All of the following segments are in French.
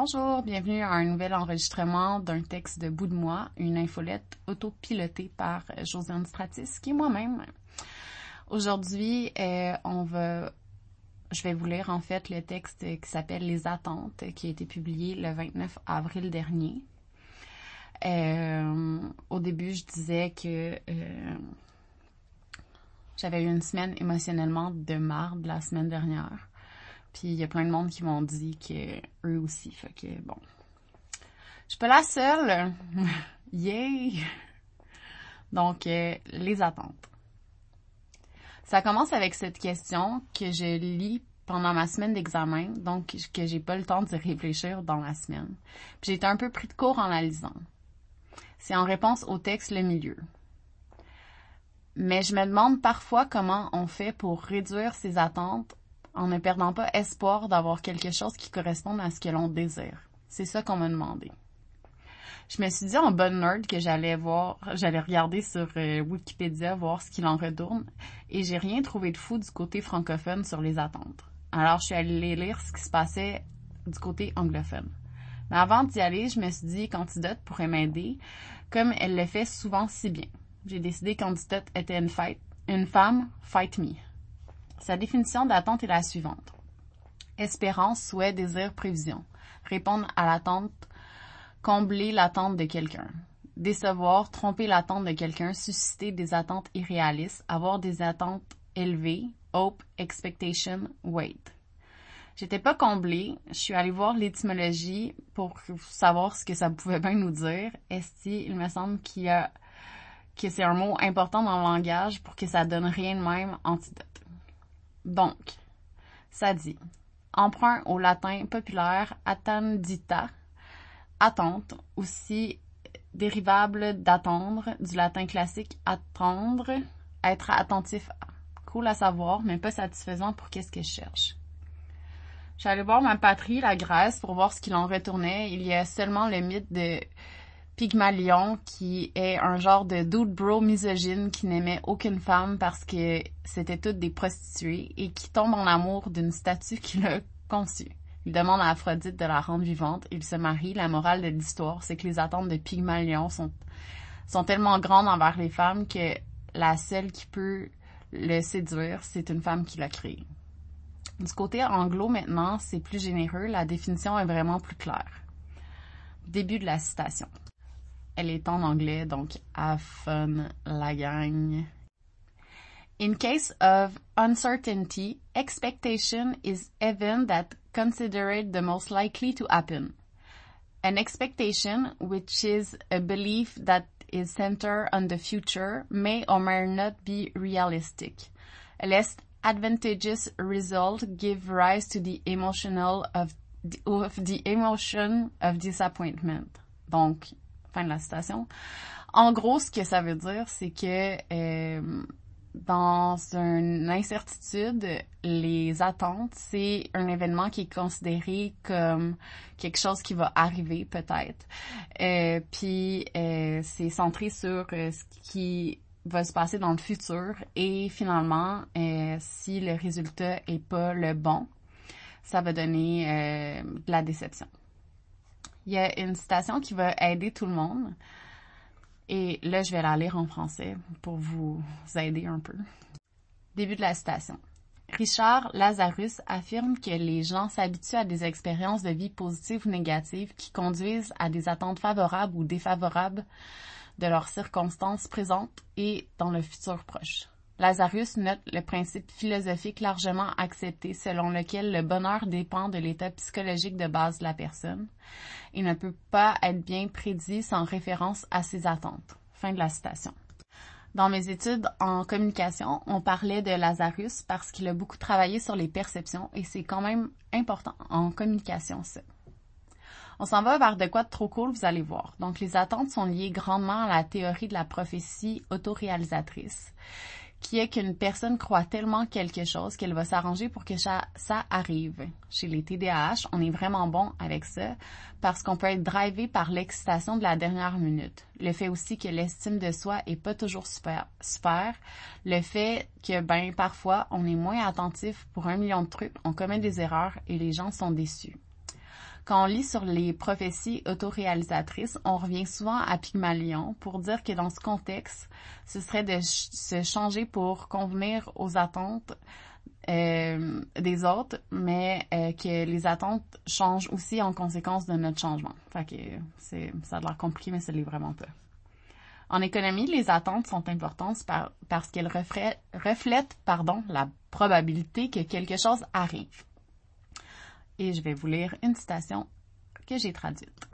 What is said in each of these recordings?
Bonjour, bienvenue à un nouvel enregistrement d'un texte de Bout de moi, une infolette autopilotée par Josiane Stratis, qui est moi-même. Aujourd'hui, euh, on va, je vais vous lire en fait le texte qui s'appelle Les attentes, qui a été publié le 29 avril dernier. Euh, au début, je disais que euh, j'avais eu une semaine émotionnellement de marde la semaine dernière. Puis il y a plein de monde qui m'ont dit que eux aussi. Fait que bon. Je suis pas la seule. Yay! Donc, euh, les attentes. Ça commence avec cette question que je lis pendant ma semaine d'examen, donc que j'ai pas le temps de réfléchir dans la semaine. Puis j'ai été un peu pris de court en la lisant. C'est en réponse au texte le milieu. Mais je me demande parfois comment on fait pour réduire ses attentes en ne perdant pas espoir d'avoir quelque chose qui corresponde à ce que l'on désire. C'est ça qu'on m'a demandé. Je me suis dit en bonne nerd que j'allais voir, j'allais regarder sur euh, Wikipédia voir ce qu'il en retourne et j'ai rien trouvé de fou du côté francophone sur les attentes. Alors je suis allée lire ce qui se passait du côté anglophone. Mais avant d'y aller, je me suis dit candidate pourrait m'aider comme elle le fait souvent si bien. J'ai décidé candidate était une fight, une femme, fight me. Sa définition d'attente est la suivante. Espérance, souhait, désir, prévision. Répondre à l'attente, combler l'attente de quelqu'un. Décevoir, tromper l'attente de quelqu'un, susciter des attentes irréalistes, avoir des attentes élevées, hope, expectation, wait. J'étais pas comblée. Je suis allée voir l'étymologie pour savoir ce que ça pouvait bien nous dire. Esti, il me semble qu'il y a, que c'est un mot important dans le langage pour que ça donne rien de même antidote. Donc, ça dit emprunt au latin populaire attendita, attente, aussi dérivable d'attendre, du latin classique attendre, être attentif à. Cool à savoir, mais pas satisfaisant pour qu'est-ce que je cherche. J'allais voir ma patrie, la Grèce, pour voir ce qu'il en retournait. Il y a seulement le mythe de Pygmalion, qui est un genre de dude bro misogyne qui n'aimait aucune femme parce que c'était toutes des prostituées et qui tombe en amour d'une statue qu'il a conçue. Il demande à Aphrodite de la rendre vivante. Il se marie. La morale de l'histoire, c'est que les attentes de Pygmalion sont, sont tellement grandes envers les femmes que la seule qui peut le séduire, c'est une femme qui l'a créé. Du côté anglo maintenant, c'est plus généreux. La définition est vraiment plus claire. Début de la citation. Elle est en anglais, donc have fun, la gang. In case of uncertainty, expectation is event that considered the most likely to happen. An expectation, which is a belief that is centered on the future, may or may not be realistic. A less advantageous result give rise to the emotional of of the emotion of disappointment. Donc, fin de la citation. En gros, ce que ça veut dire, c'est que euh, dans une incertitude, les attentes, c'est un événement qui est considéré comme quelque chose qui va arriver peut-être. Euh, puis euh, c'est centré sur euh, ce qui va se passer dans le futur et finalement, euh, si le résultat est pas le bon, ça va donner euh, de la déception. Il y a une citation qui va aider tout le monde. Et là, je vais la lire en français pour vous aider un peu. Début de la citation. Richard Lazarus affirme que les gens s'habituent à des expériences de vie positives ou négatives qui conduisent à des attentes favorables ou défavorables de leurs circonstances présentes et dans le futur proche. Lazarus note le principe philosophique largement accepté selon lequel le bonheur dépend de l'état psychologique de base de la personne et ne peut pas être bien prédit sans référence à ses attentes. Fin de la citation. Dans mes études en communication, on parlait de Lazarus parce qu'il a beaucoup travaillé sur les perceptions et c'est quand même important en communication ça. On s'en va vers de quoi de trop cool, vous allez voir. Donc les attentes sont liées grandement à la théorie de la prophétie autoréalisatrice qui est qu'une personne croit tellement quelque chose qu'elle va s'arranger pour que ça, arrive. Chez les TDAH, on est vraiment bon avec ça parce qu'on peut être drivé par l'excitation de la dernière minute. Le fait aussi que l'estime de soi est pas toujours super, super. Le fait que, ben, parfois, on est moins attentif pour un million de trucs, on commet des erreurs et les gens sont déçus. Quand on lit sur les prophéties autoréalisatrices, on revient souvent à Pygmalion pour dire que dans ce contexte, ce serait de se changer pour convenir aux attentes euh, des autres, mais euh, que les attentes changent aussi en conséquence de notre changement. Fait que c'est, ça a l'air compliqué, mais ça l'est vraiment pas. En économie, les attentes sont importantes parce qu'elles reflètent, reflètent pardon, la probabilité que quelque chose arrive. Et je vais vous lire une citation que j'ai traduite.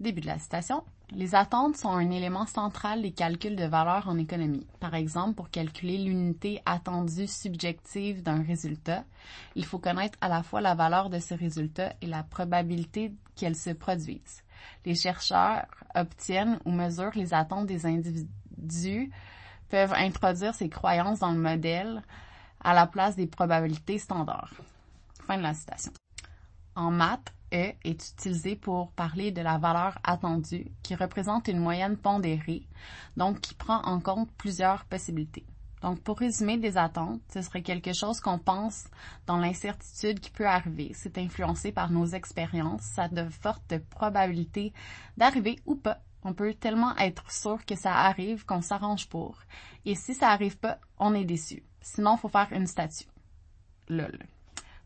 Début de la citation. Les attentes sont un élément central des calculs de valeur en économie. Par exemple, pour calculer l'unité attendue subjective d'un résultat, il faut connaître à la fois la valeur de ce résultat et la probabilité qu'elle se produise. Les chercheurs obtiennent ou mesurent les attentes des individus, peuvent introduire ces croyances dans le modèle à la place des probabilités standards. Fin de la citation. En maths, E est utilisé pour parler de la valeur attendue, qui représente une moyenne pondérée, donc qui prend en compte plusieurs possibilités. Donc, pour résumer des attentes, ce serait quelque chose qu'on pense dans l'incertitude qui peut arriver. C'est influencé par nos expériences. Ça a de fortes probabilités d'arriver ou pas. On peut tellement être sûr que ça arrive qu'on s'arrange pour. Et si ça arrive pas, on est déçu. Sinon, faut faire une statue. Lol.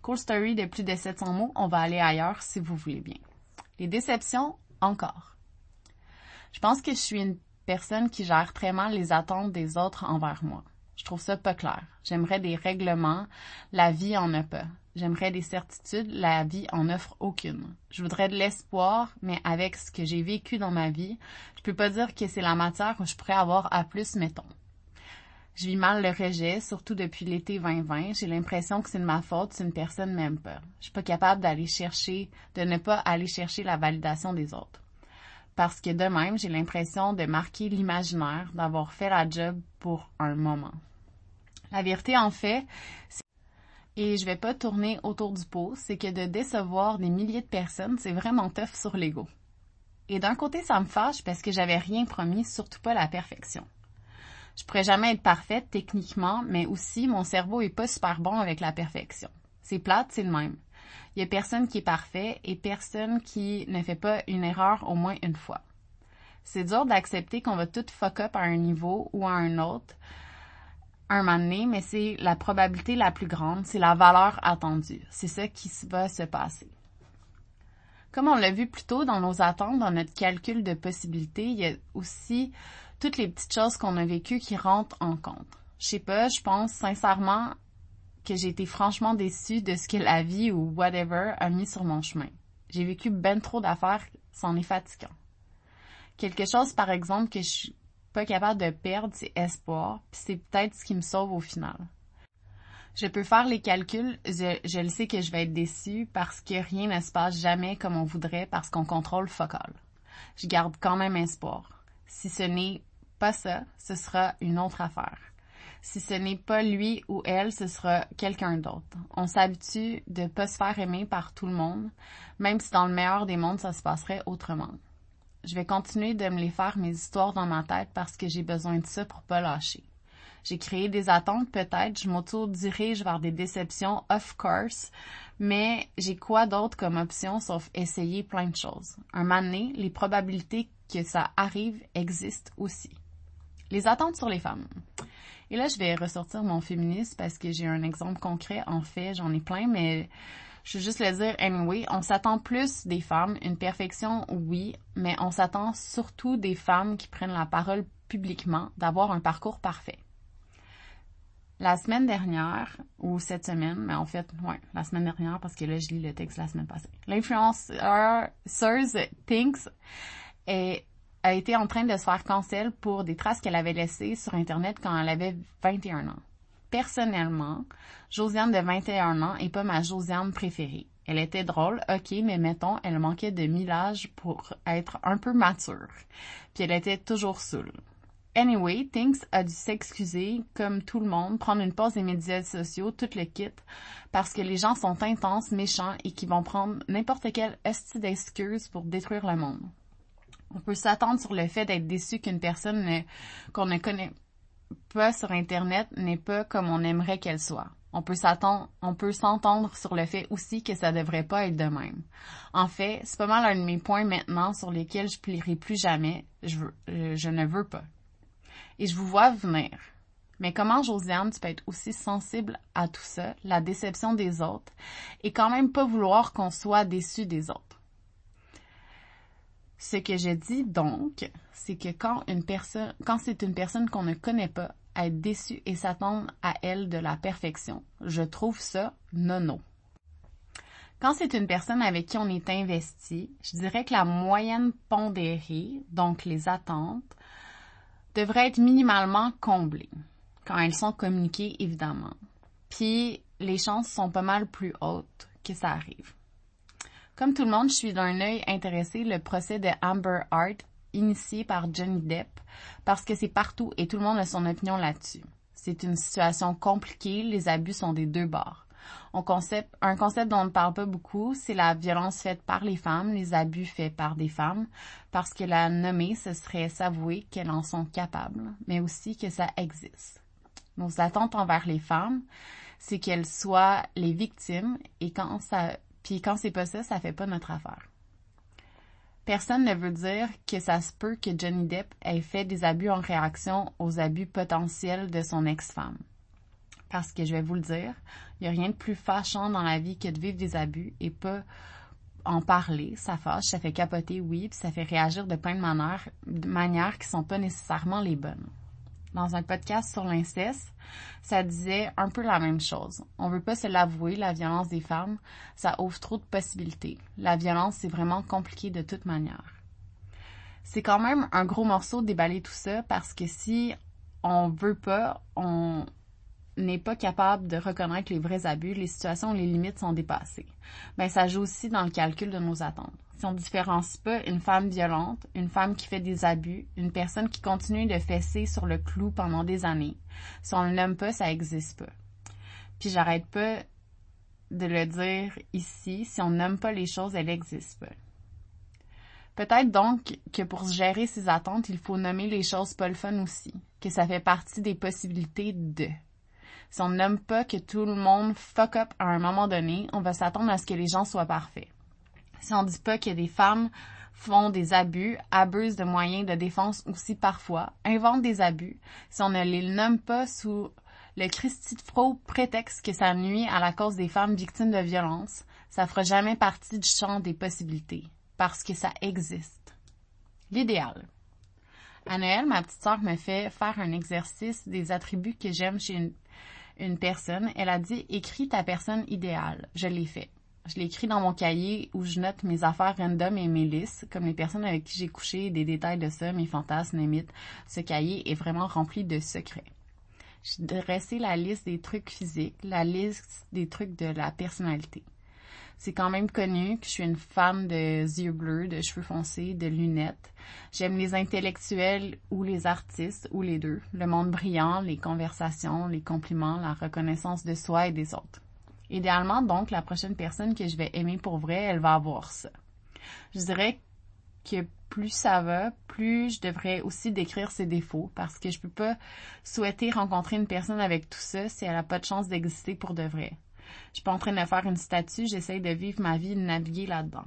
Cool story de plus de 700 mots, on va aller ailleurs si vous voulez bien. Les déceptions, encore. Je pense que je suis une personne qui gère très mal les attentes des autres envers moi. Je trouve ça pas clair. J'aimerais des règlements, la vie en a pas. J'aimerais des certitudes, la vie en offre aucune. Je voudrais de l'espoir, mais avec ce que j'ai vécu dans ma vie, je peux pas dire que c'est la matière où je pourrais avoir à plus, mettons. Je vis mal le rejet, surtout depuis l'été 2020. J'ai l'impression que c'est de ma faute si une personne m'aime pas. Je suis pas capable d'aller chercher, de ne pas aller chercher la validation des autres. Parce que de même, j'ai l'impression de marquer l'imaginaire, d'avoir fait la job pour un moment. La vérité, en fait, et je vais pas tourner autour du pot, c'est que de décevoir des milliers de personnes, c'est vraiment tough sur l'ego. Et d'un côté, ça me fâche parce que j'avais rien promis, surtout pas la perfection. Je pourrais jamais être parfaite techniquement, mais aussi mon cerveau est pas super bon avec la perfection. C'est plate, c'est le même. Il y a personne qui est parfait et personne qui ne fait pas une erreur au moins une fois. C'est dur d'accepter qu'on va tout fuck up à un niveau ou à un autre un moment donné, mais c'est la probabilité la plus grande, c'est la valeur attendue. C'est ça qui va se passer. Comme on l'a vu plus tôt dans nos attentes, dans notre calcul de possibilités, il y a aussi toutes les petites choses qu'on a vécues qui rentrent en compte. Je sais pas, je pense sincèrement que j'ai été franchement déçue de ce que la vie ou whatever a mis sur mon chemin. J'ai vécu ben trop d'affaires, c'en est fatigant. Quelque chose, par exemple, que je suis pas capable de perdre, c'est espoir, puis c'est peut-être ce qui me sauve au final. Je peux faire les calculs, je, je le sais que je vais être déçue parce que rien ne se passe jamais comme on voudrait parce qu'on contrôle focal. Je garde quand même espoir. Si ce n'est ça, ce sera une autre affaire. Si ce n'est pas lui ou elle, ce sera quelqu'un d'autre. On s'habitue de pas se faire aimer par tout le monde, même si dans le meilleur des mondes, ça se passerait autrement. Je vais continuer de me les faire mes histoires dans ma tête parce que j'ai besoin de ça pour pas lâcher. J'ai créé des attentes peut-être, je m'auto-dirige vers des déceptions, of course, mais j'ai quoi d'autre comme option sauf essayer plein de choses? Un moment donné, les probabilités que ça arrive existent aussi. Les attentes sur les femmes. Et là, je vais ressortir mon féminisme parce que j'ai un exemple concret. En fait, j'en ai plein, mais je veux juste le dire anyway. On s'attend plus des femmes. Une perfection, oui, mais on s'attend surtout des femmes qui prennent la parole publiquement d'avoir un parcours parfait. La semaine dernière, ou cette semaine, mais en fait, ouais, la semaine dernière, parce que là, je lis le texte la semaine passée. L'influenceur Thinks est a été en train de se faire cancel pour des traces qu'elle avait laissées sur Internet quand elle avait 21 ans. Personnellement, Josiane de 21 ans est pas ma Josiane préférée. Elle était drôle, ok, mais mettons, elle manquait de millage pour être un peu mature. Puis elle était toujours saoule. Anyway, Thinks a dû s'excuser, comme tout le monde, prendre une pause des médias sociaux, tout le kit, parce que les gens sont intenses, méchants et qui vont prendre n'importe quelle hostie d'excuse pour détruire le monde. On peut s'attendre sur le fait d'être déçu qu'une personne qu'on ne connaît pas sur Internet n'est pas comme on aimerait qu'elle soit. On peut s'attendre, on peut s'entendre sur le fait aussi que ça devrait pas être de même. En fait, c'est pas mal un de mes points maintenant sur lesquels je plierai plus jamais. Je veux, je ne veux pas. Et je vous vois venir. Mais comment, Josiane, tu peux être aussi sensible à tout ça, la déception des autres, et quand même pas vouloir qu'on soit déçu des autres? Ce que je dis donc, c'est que quand une personne, quand c'est une personne qu'on ne connaît pas, être déçu et s'attendre à elle de la perfection, je trouve ça nono. Quand c'est une personne avec qui on est investi, je dirais que la moyenne pondérée, donc les attentes, devrait être minimalement comblée quand elles sont communiquées, évidemment. Puis, les chances sont pas mal plus hautes que ça arrive. Comme tout le monde, je suis d'un œil intéressé le procès de Amber Hart initié par Johnny Depp parce que c'est partout et tout le monde a son opinion là-dessus. C'est une situation compliquée, les abus sont des deux bords. Un concept dont on ne parle pas beaucoup, c'est la violence faite par les femmes, les abus faits par des femmes, parce que la nommer, ce serait s'avouer qu'elles en sont capables, mais aussi que ça existe. Nos attentes envers les femmes, c'est qu'elles soient les victimes et quand ça, puis quand c'est pas ça, ça fait pas notre affaire. Personne ne veut dire que ça se peut que Johnny Depp ait fait des abus en réaction aux abus potentiels de son ex-femme. Parce que je vais vous le dire, il n'y a rien de plus fâchant dans la vie que de vivre des abus et pas en parler. Ça fâche, ça fait capoter, oui, puis ça fait réagir de plein de manières, de manières qui sont pas nécessairement les bonnes dans un podcast sur l'inceste, ça disait un peu la même chose. On veut pas se l'avouer, la violence des femmes, ça ouvre trop de possibilités. La violence, c'est vraiment compliqué de toute manière. C'est quand même un gros morceau de déballer tout ça parce que si on veut pas, on n'est pas capable de reconnaître les vrais abus, les situations où les limites sont dépassées. Ben, ça joue aussi dans le calcul de nos attentes si on différencie pas une femme violente, une femme qui fait des abus, une personne qui continue de fesser sur le clou pendant des années. Si on ne l'aime pas, ça existe pas. Puis j'arrête pas de le dire ici, si on n'aime pas les choses, elles n'existent pas. Peut-être donc que pour gérer ses attentes, il faut nommer les choses pas le fun aussi, que ça fait partie des possibilités de. Si on n'aime pas que tout le monde fuck up à un moment donné, on va s'attendre à ce que les gens soient parfaits si on dit pas que des femmes font des abus, abusent de moyens de défense aussi parfois, inventent des abus, si on ne les nomme pas sous le Christi de faux prétexte que ça nuit à la cause des femmes victimes de violences, ça fera jamais partie du champ des possibilités, parce que ça existe. L'idéal. À Noël, ma petite sœur me fait faire un exercice des attributs que j'aime chez une, une personne. Elle a dit, écris ta personne idéale. Je l'ai fait. Je l'écris dans mon cahier où je note mes affaires random et mes listes, comme les personnes avec qui j'ai couché, des détails de ça, mes fantasmes, mes mythes. Ce cahier est vraiment rempli de secrets. J'ai dressé la liste des trucs physiques, la liste des trucs de la personnalité. C'est quand même connu que je suis une femme de yeux bleus, de cheveux foncés, de lunettes. J'aime les intellectuels ou les artistes, ou les deux. Le monde brillant, les conversations, les compliments, la reconnaissance de soi et des autres. Idéalement, donc, la prochaine personne que je vais aimer pour vrai, elle va avoir ça. Je dirais que plus ça va, plus je devrais aussi décrire ses défauts parce que je peux pas souhaiter rencontrer une personne avec tout ça si elle a pas de chance d'exister pour de vrai. Je suis pas en train de faire une statue, j'essaye de vivre ma vie de naviguer là-dedans.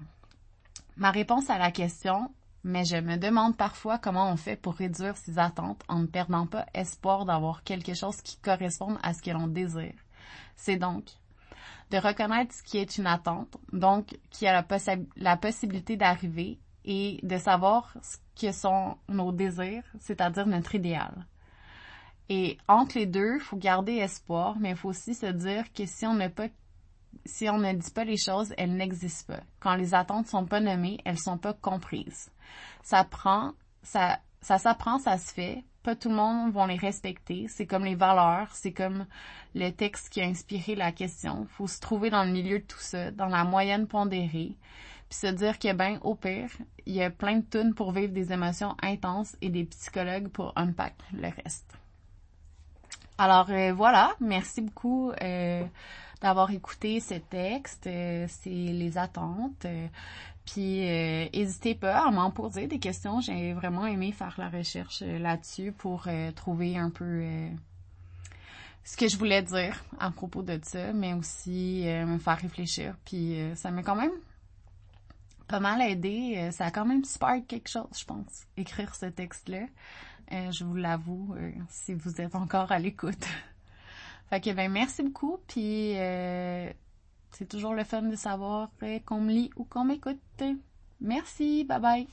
Ma réponse à la question, mais je me demande parfois comment on fait pour réduire ses attentes en ne perdant pas espoir d'avoir quelque chose qui corresponde à ce que l'on désire. C'est donc de reconnaître ce qui est une attente, donc qui a la possibilité d'arriver et de savoir ce que sont nos désirs, c'est-à-dire notre idéal. Et entre les deux, il faut garder espoir, mais il faut aussi se dire que si on n'a pas si on ne dit pas les choses, elles n'existent pas. Quand les attentes sont pas nommées, elles sont pas comprises. Ça prend, ça, ça s'apprend, ça se fait, pas tout le monde va les respecter. C'est comme les valeurs, c'est comme le texte qui a inspiré la question. Faut se trouver dans le milieu de tout ça, dans la moyenne pondérée, puis se dire que ben au pire, il y a plein de tunes pour vivre des émotions intenses et des psychologues pour unpack le reste. Alors euh, voilà, merci beaucoup euh, d'avoir écouté ce texte. Euh, c'est les attentes. Puis n'hésitez pas à m'en poser des questions. J'ai vraiment aimé faire la recherche là-dessus pour trouver un peu ce que je voulais dire à propos de ça, mais aussi euh, me faire réfléchir. Puis euh, ça m'a quand même pas mal aidé. Euh, ça a quand même spark quelque chose, je pense, écrire ce texte-là. je vous l'avoue, si vous êtes encore à l'écoute. fait que ben merci beaucoup. Puis c'est toujours le fun de savoir qu'on me lit ou qu'on m'écoute. Merci, bye bye.